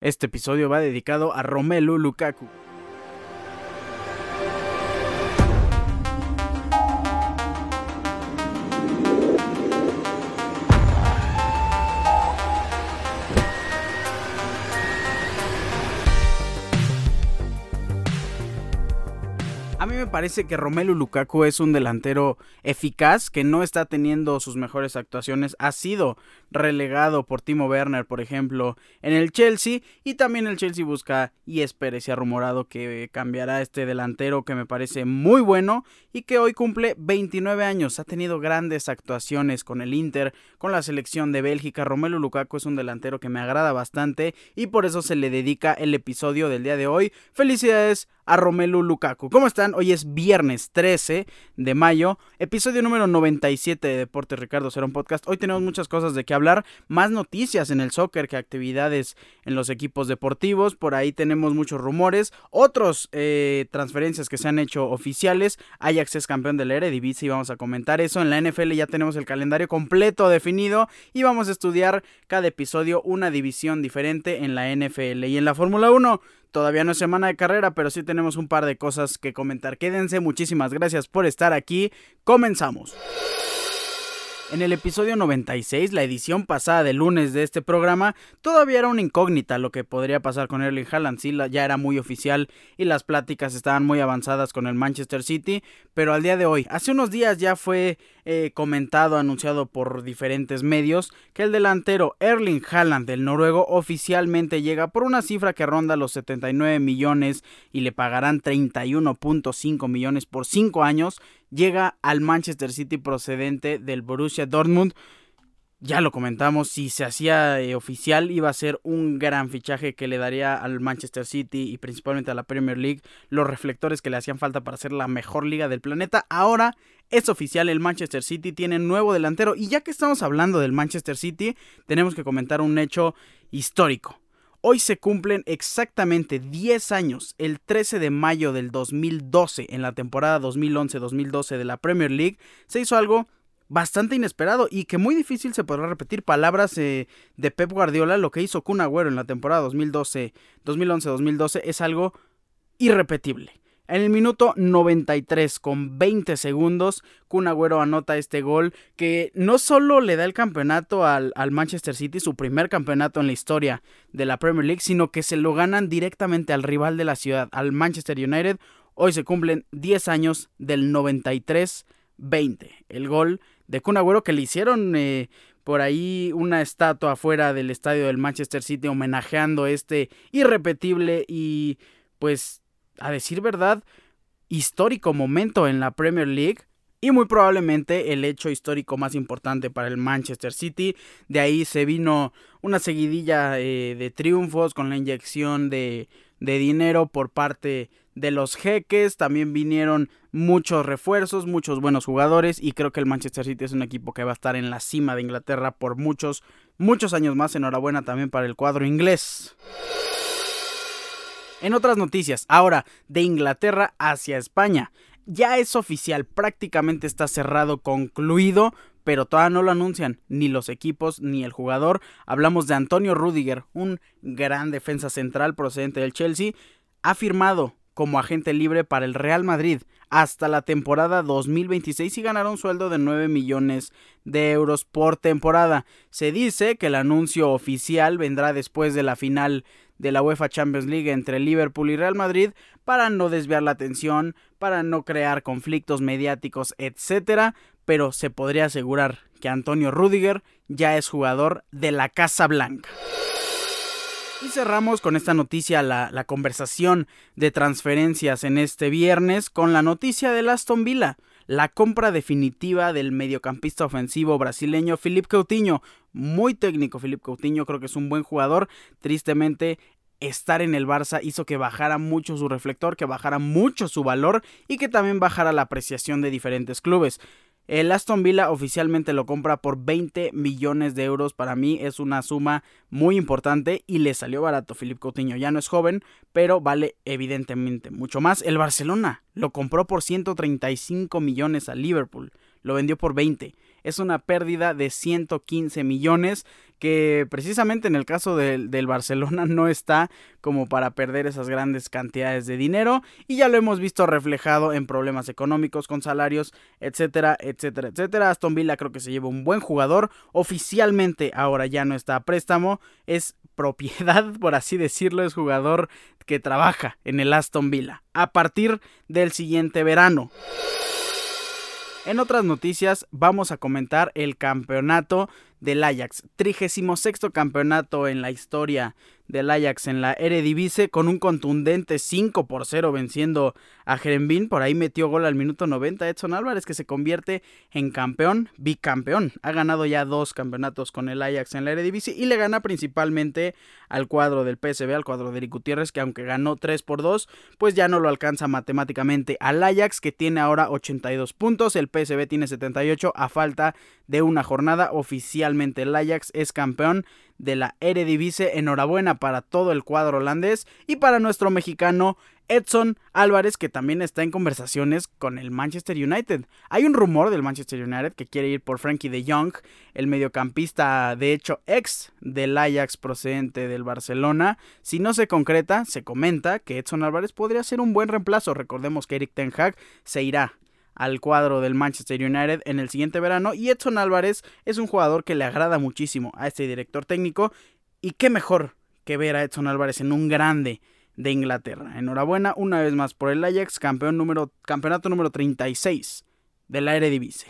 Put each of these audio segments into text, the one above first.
Este episodio va dedicado a Romelu Lukaku. Parece que Romelu Lukaku es un delantero eficaz que no está teniendo sus mejores actuaciones. Ha sido relegado por Timo Werner, por ejemplo, en el Chelsea. Y también el Chelsea busca y espera y se ha rumorado que cambiará este delantero que me parece muy bueno y que hoy cumple 29 años. Ha tenido grandes actuaciones con el Inter, con la selección de Bélgica. Romelu Lukaku es un delantero que me agrada bastante y por eso se le dedica el episodio del día de hoy. Felicidades a Romelu Lukaku. ¿Cómo están? Hoy es viernes 13 de mayo, episodio número 97 de Deportes Ricardo Serón Podcast. Hoy tenemos muchas cosas de qué hablar, más noticias en el soccer que actividades en los equipos deportivos. Por ahí tenemos muchos rumores, otros eh, transferencias que se han hecho oficiales. Ajax es campeón de la Eredivisie y vamos a comentar eso. En la NFL ya tenemos el calendario completo definido y vamos a estudiar cada episodio una división diferente en la NFL. Y en la Fórmula 1 Todavía no es semana de carrera, pero sí tenemos un par de cosas que comentar. Quédense, muchísimas gracias por estar aquí. Comenzamos. En el episodio 96, la edición pasada de lunes de este programa, todavía era una incógnita lo que podría pasar con Erling Haaland. Sí, ya era muy oficial y las pláticas estaban muy avanzadas con el Manchester City, pero al día de hoy, hace unos días ya fue eh, comentado, anunciado por diferentes medios, que el delantero Erling Haaland del noruego oficialmente llega por una cifra que ronda los 79 millones y le pagarán 31.5 millones por 5 años llega al Manchester City procedente del Borussia Dortmund. Ya lo comentamos, si se hacía eh, oficial iba a ser un gran fichaje que le daría al Manchester City y principalmente a la Premier League los reflectores que le hacían falta para ser la mejor liga del planeta. Ahora es oficial, el Manchester City tiene nuevo delantero y ya que estamos hablando del Manchester City, tenemos que comentar un hecho histórico. Hoy se cumplen exactamente 10 años, el 13 de mayo del 2012, en la temporada 2011-2012 de la Premier League, se hizo algo bastante inesperado y que muy difícil se podrá repetir palabras eh, de Pep Guardiola, lo que hizo Kun Agüero en la temporada 2012, 2011-2012 es algo irrepetible. En el minuto 93 con 20 segundos, Kun Agüero anota este gol que no solo le da el campeonato al, al, Manchester City, su primer campeonato en la historia de la Premier League, sino que se lo ganan directamente al rival de la ciudad, al Manchester United. Hoy se cumplen 10 años del 93-20. El gol de Kun Agüero que le hicieron... Eh, por ahí una estatua afuera del estadio del Manchester City homenajeando este irrepetible y pues a decir verdad, histórico momento en la Premier League. Y muy probablemente el hecho histórico más importante para el Manchester City. De ahí se vino una seguidilla eh, de triunfos con la inyección de, de dinero por parte de los jeques. También vinieron muchos refuerzos, muchos buenos jugadores. Y creo que el Manchester City es un equipo que va a estar en la cima de Inglaterra por muchos, muchos años más. Enhorabuena también para el cuadro inglés. En otras noticias, ahora de Inglaterra hacia España. Ya es oficial, prácticamente está cerrado, concluido, pero todavía no lo anuncian ni los equipos ni el jugador. Hablamos de Antonio Rudiger, un gran defensa central procedente del Chelsea. Ha firmado como agente libre para el Real Madrid hasta la temporada 2026 y ganará un sueldo de 9 millones de euros por temporada. Se dice que el anuncio oficial vendrá después de la final de la UEFA Champions League entre Liverpool y Real Madrid para no desviar la atención, para no crear conflictos mediáticos, etc. Pero se podría asegurar que Antonio Rudiger ya es jugador de la Casa Blanca. Y cerramos con esta noticia la, la, conversación de transferencias en este viernes con la noticia de Aston Villa, la compra definitiva del mediocampista ofensivo brasileño Felipe Coutinho. Muy técnico Felipe Coutinho, creo que es un buen jugador. Tristemente estar en el Barça hizo que bajara mucho su reflector, que bajara mucho su valor y que también bajara la apreciación de diferentes clubes. El Aston Villa oficialmente lo compra por 20 millones de euros. Para mí es una suma muy importante y le salió barato. Philippe Coutinho ya no es joven, pero vale evidentemente mucho más. El Barcelona lo compró por 135 millones a Liverpool. Lo vendió por 20. Es una pérdida de 115 millones que precisamente en el caso del, del, Barcelona no está como para perder esas grandes cantidades de dinero y ya lo hemos visto reflejado en problemas económicos con salarios, etcétera, etcétera, etcétera. Aston Villa creo que se lleva un buen jugador, oficialmente ahora ya no está a préstamo, es propiedad, por así decirlo, es jugador que trabaja en el Aston Villa a partir del siguiente verano. En otras noticias vamos a comentar el campeonato del Ajax, 36 campeonato en la historia del Ajax en la Eredivisie con un contundente 5 por 0 venciendo a Jerembín. Por ahí metió gol al minuto 90 Edson Álvarez que se convierte en campeón, bicampeón. Ha ganado ya dos campeonatos con el Ajax en la Eredivisie y le gana principalmente al cuadro del PSV, al cuadro de Eric Gutiérrez que aunque ganó 3 por 2, pues ya no lo alcanza matemáticamente al Ajax que tiene ahora 82 puntos, el PSV tiene 78 a falta de una jornada. Oficialmente el Ajax es campeón de la Eredivisie. Enhorabuena para todo el cuadro holandés y para nuestro mexicano Edson Álvarez, que también está en conversaciones con el Manchester United. Hay un rumor del Manchester United que quiere ir por Frankie de Jong, el mediocampista, de hecho, ex del Ajax procedente del Barcelona. Si no se concreta, se comenta que Edson Álvarez podría ser un buen reemplazo. Recordemos que Eric Ten Hag se irá al cuadro del Manchester United en el siguiente verano y Edson Álvarez es un jugador que le agrada muchísimo a este director técnico y qué mejor que ver a Edson Álvarez en un grande de Inglaterra. Enhorabuena una vez más por el Ajax, campeón número, campeonato número 36 de la Eredivisie.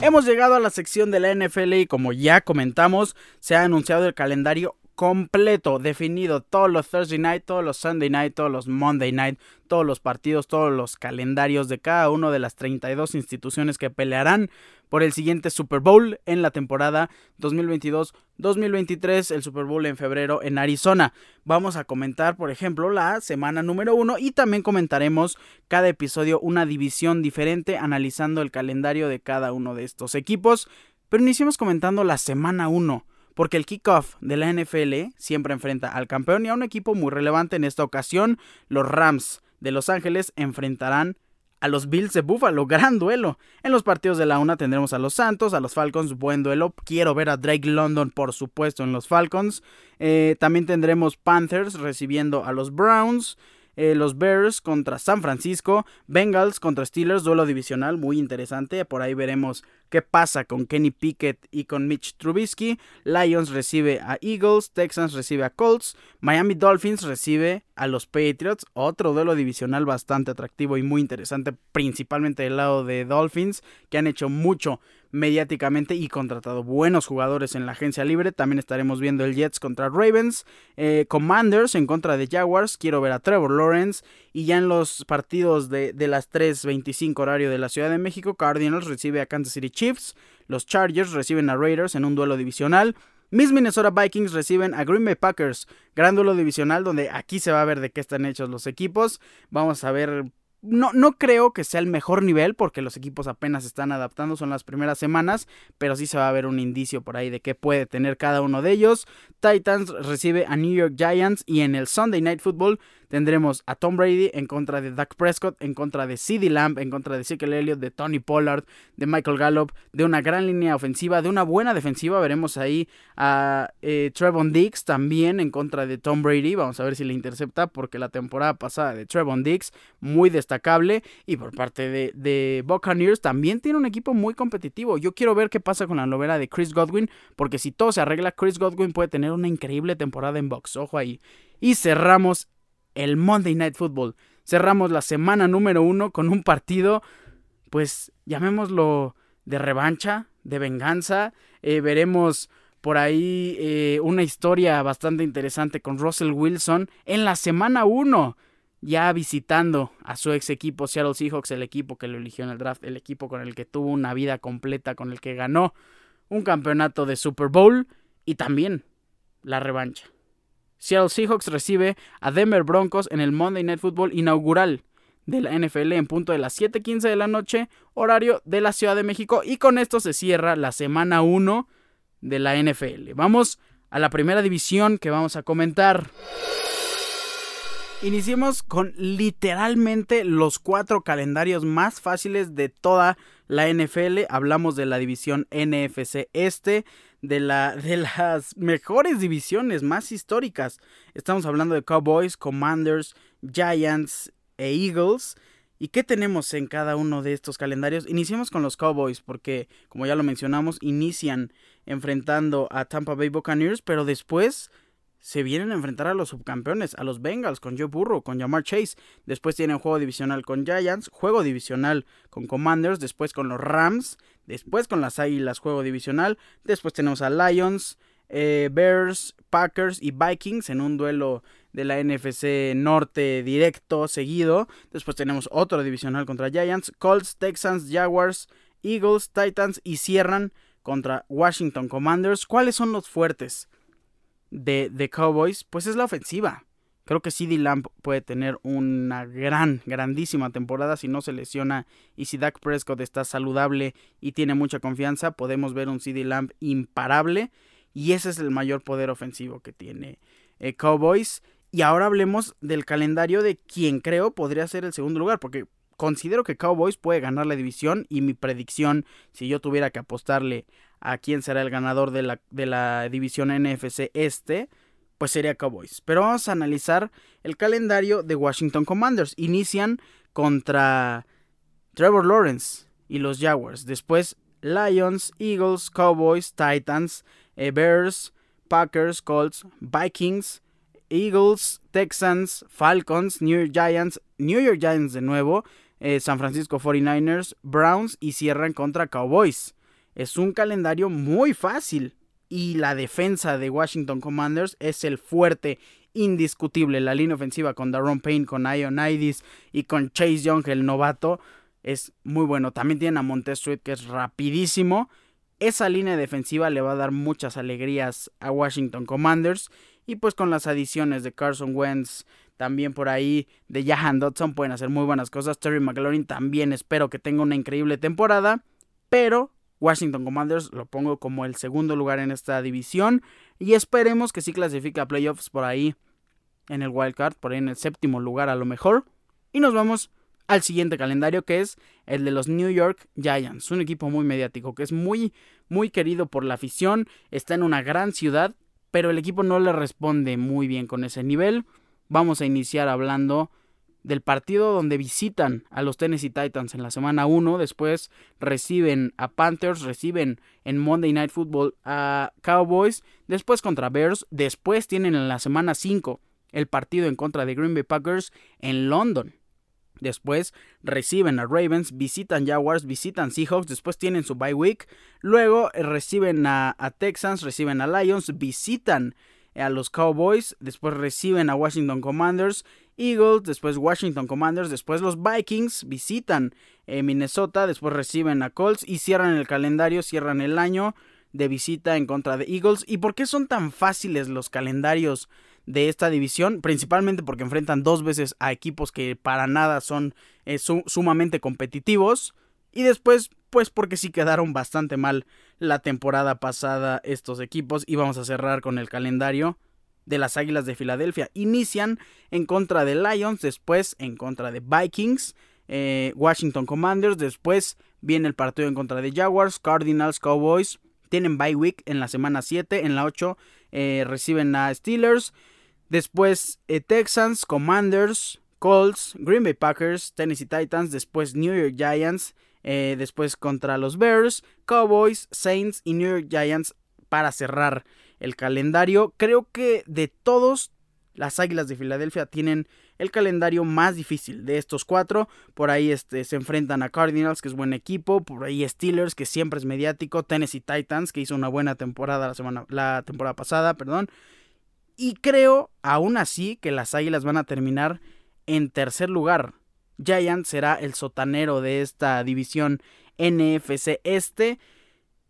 Hemos llegado a la sección de la NFL y como ya comentamos, se ha anunciado el calendario completo, definido, todos los Thursday night, todos los Sunday night, todos los Monday night, todos los partidos, todos los calendarios de cada una de las 32 instituciones que pelearán por el siguiente Super Bowl en la temporada 2022-2023, el Super Bowl en febrero en Arizona. Vamos a comentar, por ejemplo, la semana número uno y también comentaremos cada episodio una división diferente analizando el calendario de cada uno de estos equipos. Pero iniciemos comentando la semana 1 porque el kickoff de la NFL siempre enfrenta al campeón y a un equipo muy relevante en esta ocasión. Los Rams de Los Ángeles enfrentarán a los Bills de Buffalo, gran duelo. En los partidos de la una tendremos a los Santos, a los Falcons, buen duelo. Quiero ver a Drake London, por supuesto, en los Falcons. Eh, también tendremos Panthers recibiendo a los Browns. Eh, los Bears contra San Francisco, Bengals contra Steelers, duelo divisional muy interesante, por ahí veremos qué pasa con Kenny Pickett y con Mitch Trubisky, Lions recibe a Eagles, Texans recibe a Colts, Miami Dolphins recibe a los Patriots, otro duelo divisional bastante atractivo y muy interesante, principalmente del lado de Dolphins, que han hecho mucho mediáticamente y contratado buenos jugadores en la agencia libre. También estaremos viendo el Jets contra Ravens, eh, Commanders en contra de Jaguars. Quiero ver a Trevor Lawrence. Y ya en los partidos de, de las 3.25 horario de la Ciudad de México, Cardinals recibe a Kansas City Chiefs. Los Chargers reciben a Raiders en un duelo divisional. Mis Minnesota Vikings reciben a Green Bay Packers. Gran duelo divisional donde aquí se va a ver de qué están hechos los equipos. Vamos a ver no, no creo que sea el mejor nivel porque los equipos apenas están adaptando, son las primeras semanas, pero sí se va a ver un indicio por ahí de qué puede tener cada uno de ellos. Titans recibe a New York Giants y en el Sunday Night Football Tendremos a Tom Brady en contra de Dak Prescott, en contra de CeeDee Lamb, en contra de Ezekiel Elliott, de Tony Pollard, de Michael Gallup, de una gran línea ofensiva, de una buena defensiva. Veremos ahí a eh, Trevon Diggs también en contra de Tom Brady. Vamos a ver si le intercepta porque la temporada pasada de Trevon Diggs muy destacable y por parte de, de Buccaneers también tiene un equipo muy competitivo. Yo quiero ver qué pasa con la novela de Chris Godwin porque si todo se arregla, Chris Godwin puede tener una increíble temporada en box. Ojo ahí. Y cerramos el Monday Night Football. Cerramos la semana número uno con un partido, pues llamémoslo de revancha, de venganza. Eh, veremos por ahí eh, una historia bastante interesante con Russell Wilson en la semana uno, ya visitando a su ex equipo Seattle Seahawks, el equipo que lo eligió en el draft, el equipo con el que tuvo una vida completa, con el que ganó un campeonato de Super Bowl y también la revancha. Seattle Seahawks recibe a Denver Broncos en el Monday Night Football inaugural de la NFL en punto de las 7:15 de la noche, horario de la Ciudad de México. Y con esto se cierra la semana 1 de la NFL. Vamos a la primera división que vamos a comentar. Iniciemos con literalmente los cuatro calendarios más fáciles de toda la NFL. Hablamos de la división NFC Este, de, la, de las mejores divisiones más históricas. Estamos hablando de Cowboys, Commanders, Giants e Eagles. ¿Y qué tenemos en cada uno de estos calendarios? Iniciemos con los Cowboys, porque como ya lo mencionamos, inician enfrentando a Tampa Bay Buccaneers, pero después se vienen a enfrentar a los subcampeones, a los Bengals, con Joe Burrow, con Jamar Chase. Después tienen juego divisional con Giants, juego divisional con Commanders, después con los Rams, después con las Águilas, juego divisional. Después tenemos a Lions, eh, Bears, Packers y Vikings en un duelo de la NFC Norte directo, seguido. Después tenemos otro divisional contra Giants, Colts, Texans, Jaguars, Eagles, Titans y cierran contra Washington Commanders. ¿Cuáles son los fuertes? De, Cowboys, pues es la ofensiva. Creo que CD Lamp puede tener una gran, grandísima temporada si no se lesiona y si Dak Prescott está saludable y tiene mucha confianza, podemos ver un CD Lamp imparable y ese es el mayor poder ofensivo que tiene eh, Cowboys. Y ahora hablemos del calendario de quien creo podría ser el segundo lugar, porque considero que Cowboys puede ganar la división y mi predicción, si yo tuviera que apostarle a quién será el ganador de la, de la división NFC este, pues sería Cowboys. Pero vamos a analizar el calendario de Washington Commanders. Inician contra Trevor Lawrence y los Jaguars. Después Lions, Eagles, Cowboys, Titans, eh, Bears, Packers, Colts, Vikings, Eagles, Texans, Falcons, New York Giants, New York Giants de nuevo, eh, San Francisco 49ers, Browns y cierran contra Cowboys. Es un calendario muy fácil y la defensa de Washington Commanders es el fuerte indiscutible. La línea ofensiva con Daron Payne, con Ionidis y con Chase Young, el novato, es muy bueno. También tienen a Montez Street que es rapidísimo. Esa línea defensiva le va a dar muchas alegrías a Washington Commanders. Y pues con las adiciones de Carson Wentz, también por ahí de Jahan Dodson pueden hacer muy buenas cosas. Terry McLaurin también espero que tenga una increíble temporada. Pero Washington Commanders lo pongo como el segundo lugar en esta división. Y esperemos que sí clasifique a playoffs por ahí en el wildcard, por ahí en el séptimo lugar a lo mejor. Y nos vamos al siguiente calendario que es el de los New York Giants, un equipo muy mediático que es muy muy querido por la afición, está en una gran ciudad, pero el equipo no le responde muy bien con ese nivel. Vamos a iniciar hablando del partido donde visitan a los Tennessee Titans en la semana 1, después reciben a Panthers, reciben en Monday Night Football a Cowboys, después contra Bears, después tienen en la semana 5 el partido en contra de Green Bay Packers en London. Después reciben a Ravens, visitan Jaguars, visitan Seahawks, después tienen su bye week, luego reciben a, a Texans, reciben a Lions, visitan a los Cowboys, después reciben a Washington Commanders, Eagles, después Washington Commanders, después los Vikings visitan eh, Minnesota, después reciben a Colts y cierran el calendario, cierran el año de visita en contra de Eagles. ¿Y por qué son tan fáciles los calendarios de esta división? Principalmente porque enfrentan dos veces a equipos que para nada son eh, sumamente competitivos. Y después, pues porque sí quedaron bastante mal la temporada pasada estos equipos. Y vamos a cerrar con el calendario de las Águilas de Filadelfia. Inician en contra de Lions, después en contra de Vikings, eh, Washington Commanders, después viene el partido en contra de Jaguars, Cardinals, Cowboys. Tienen bye week en la semana 7, en la 8 eh, reciben a Steelers, después eh, Texans, Commanders, Colts, Green Bay Packers, Tennessee Titans, después New York Giants, después contra los Bears, Cowboys, Saints y New York Giants para cerrar el calendario. Creo que de todos, las Águilas de Filadelfia tienen el calendario más difícil de estos cuatro. Por ahí este, se enfrentan a Cardinals, que es buen equipo. Por ahí Steelers, que siempre es mediático. Tennessee Titans, que hizo una buena temporada la, semana, la temporada pasada. Perdón. Y creo, aún así, que las Águilas van a terminar en tercer lugar. Giants será el sotanero de esta división NFC Este.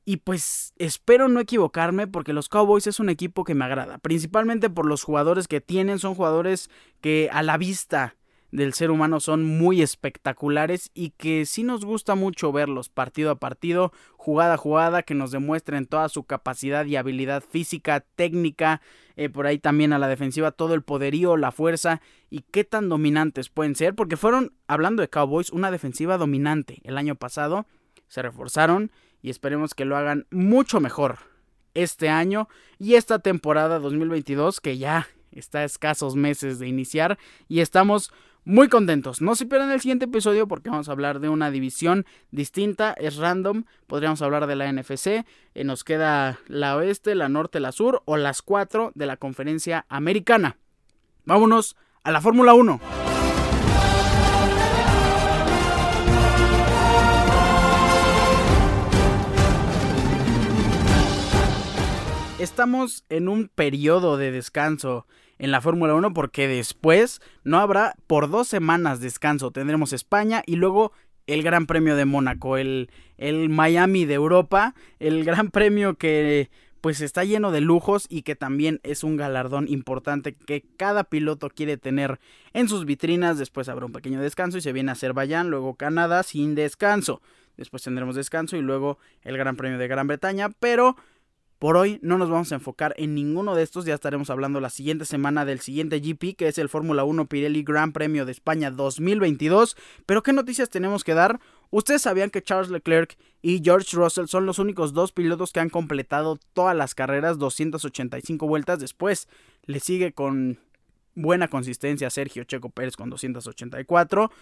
Y pues espero no equivocarme porque los Cowboys es un equipo que me agrada, principalmente por los jugadores que tienen, son jugadores que a la vista del ser humano son muy espectaculares y que sí nos gusta mucho verlos partido a partido, jugada a jugada, que nos demuestren toda su capacidad y habilidad física, técnica, eh, por ahí también a la defensiva, todo el poderío, la fuerza y qué tan dominantes pueden ser, porque fueron, hablando de Cowboys, una defensiva dominante el año pasado, se reforzaron y esperemos que lo hagan mucho mejor este año y esta temporada 2022 que ya está a escasos meses de iniciar y estamos muy contentos. No se pierdan el siguiente episodio porque vamos a hablar de una división distinta, es random. Podríamos hablar de la NFC. Eh, nos queda la oeste, la norte, la sur o las cuatro de la conferencia americana. Vámonos a la Fórmula 1. Estamos en un periodo de descanso en la Fórmula 1 porque después no habrá por dos semanas descanso. Tendremos España y luego el Gran Premio de Mónaco, el, el Miami de Europa, el Gran Premio que pues está lleno de lujos y que también es un galardón importante que cada piloto quiere tener en sus vitrinas. Después habrá un pequeño descanso y se viene a Azerbaiyán, luego Canadá sin descanso. Después tendremos descanso y luego el Gran Premio de Gran Bretaña, pero por hoy no nos vamos a enfocar en ninguno de estos, ya estaremos hablando la siguiente semana del siguiente GP, que es el Fórmula 1 Pirelli Gran Premio de España 2022. Pero ¿qué noticias tenemos que dar? Ustedes sabían que Charles Leclerc y George Russell son los únicos dos pilotos que han completado todas las carreras 285 vueltas. Después le sigue con buena consistencia Sergio Checo Pérez con 284.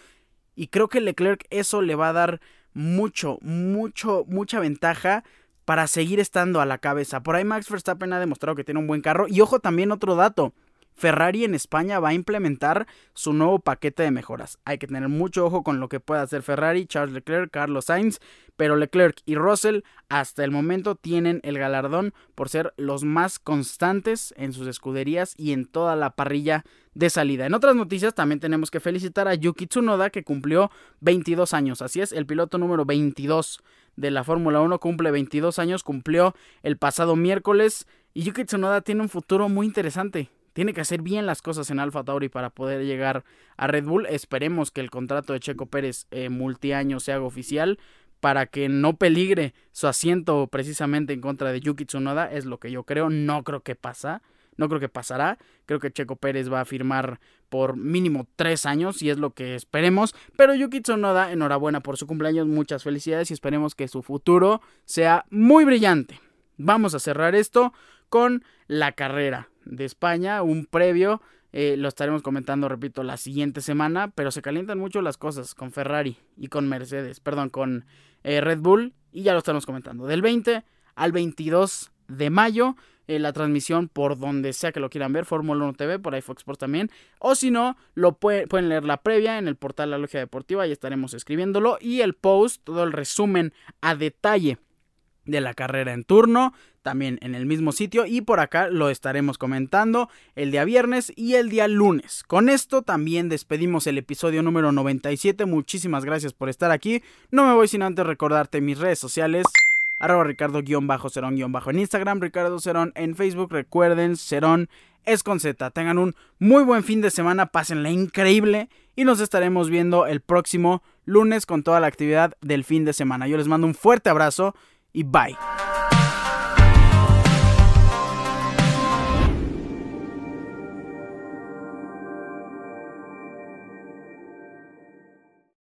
Y creo que Leclerc eso le va a dar mucho, mucho, mucha ventaja para seguir estando a la cabeza. Por ahí Max Verstappen ha demostrado que tiene un buen carro. Y ojo también otro dato. Ferrari en España va a implementar su nuevo paquete de mejoras. Hay que tener mucho ojo con lo que pueda hacer Ferrari, Charles Leclerc, Carlos Sainz, pero Leclerc y Russell hasta el momento tienen el galardón por ser los más constantes en sus escuderías y en toda la parrilla de salida. En otras noticias también tenemos que felicitar a Yuki Tsunoda que cumplió 22 años. Así es, el piloto número 22 de la Fórmula 1 cumple 22 años, cumplió el pasado miércoles y Yuki Tsunoda tiene un futuro muy interesante. Tiene que hacer bien las cosas en Alfa Tauri para poder llegar a Red Bull. Esperemos que el contrato de Checo Pérez eh, multiaño se haga oficial para que no peligre su asiento precisamente en contra de Yuki Tsunoda. Es lo que yo creo. No creo que pasa. No creo que pasará. Creo que Checo Pérez va a firmar por mínimo tres años y es lo que esperemos. Pero Yuki Tsunoda, enhorabuena por su cumpleaños. Muchas felicidades y esperemos que su futuro sea muy brillante. Vamos a cerrar esto con la carrera de España, un previo. Eh, lo estaremos comentando, repito, la siguiente semana, pero se calientan mucho las cosas con Ferrari y con Mercedes, perdón, con eh, Red Bull y ya lo estamos comentando. Del 20 al 22 de mayo, eh, la transmisión por donde sea que lo quieran ver, Fórmula 1 TV, por ahí Sports también, o si no, lo pueden leer la previa en el portal La Logia Deportiva, y estaremos escribiéndolo, y el post, todo el resumen a detalle de la carrera en turno, también en el mismo sitio y por acá lo estaremos comentando el día viernes y el día lunes. Con esto también despedimos el episodio número 97, muchísimas gracias por estar aquí, no me voy sin antes recordarte mis redes sociales. Arroba Ricardo-Cerón- en Instagram, Ricardo Cerón en Facebook. Recuerden, Cerón es con Z. Tengan un muy buen fin de semana, pásenla increíble y nos estaremos viendo el próximo lunes con toda la actividad del fin de semana. Yo les mando un fuerte abrazo y bye.